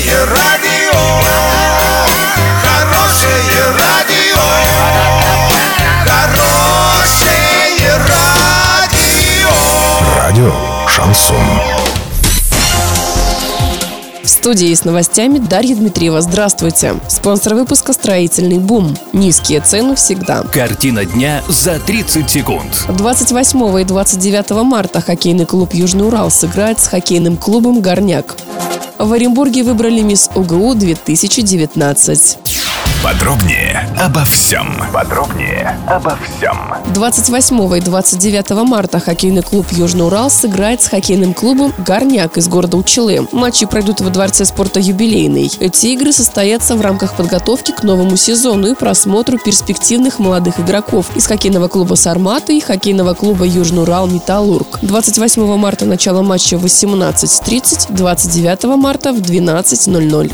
Хорошее радио, хорошее радио, хорошее радио. Радио Шансон. В студии с новостями Дарья Дмитриева. Здравствуйте. Спонсор выпуска «Строительный бум». Низкие цены всегда. Картина дня за 30 секунд. 28 и 29 марта хоккейный клуб «Южный Урал» сыграет с хоккейным клубом «Горняк». В Оренбурге выбрали мисс УГУ 2019. Подробнее обо всем. Подробнее обо всем. 28 и 29 марта хоккейный клуб «Южный Урал» сыграет с хоккейным клубом «Горняк» из города Учелы. Матчи пройдут во Дворце спорта «Юбилейный». Эти игры состоятся в рамках подготовки к новому сезону и просмотру перспективных молодых игроков из хоккейного клуба «Сармата» и хоккейного клуба «Южный Урал Металлург». 28 марта начало матча в 18.30, 29 марта в 12.00.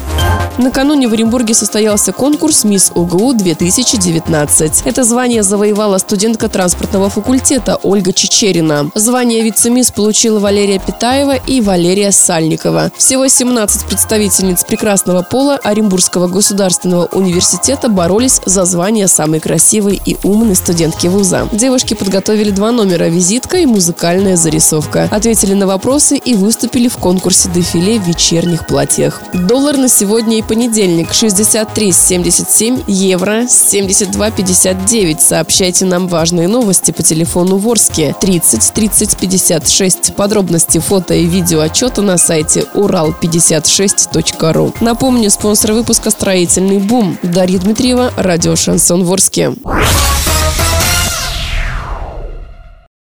Накануне в Оренбурге состоялся конкурс «Мисс УГУ 2019». Это звание завоевала студентка транспортного факультета Ольга Чечерина. Звание вице-мисс получила Валерия Питаева и Валерия Сальникова. Всего 17 представительниц прекрасного пола Оренбургского государственного университета боролись за звание самой красивой и умной студентки вуза. Девушки подготовили два номера – визитка и музыкальная зарисовка. Ответили на вопросы и выступили в конкурсе дефиле в вечерних платьях. Доллар на сегодня и понедельник 63,77, евро 72,59. Сообщайте нам важные новости по телефону Ворске 30 30 56. Подробности фото и видео отчета на сайте урал56.ру. Напомню, спонсор выпуска «Строительный бум». Дарья Дмитриева, радио «Шансон Ворске».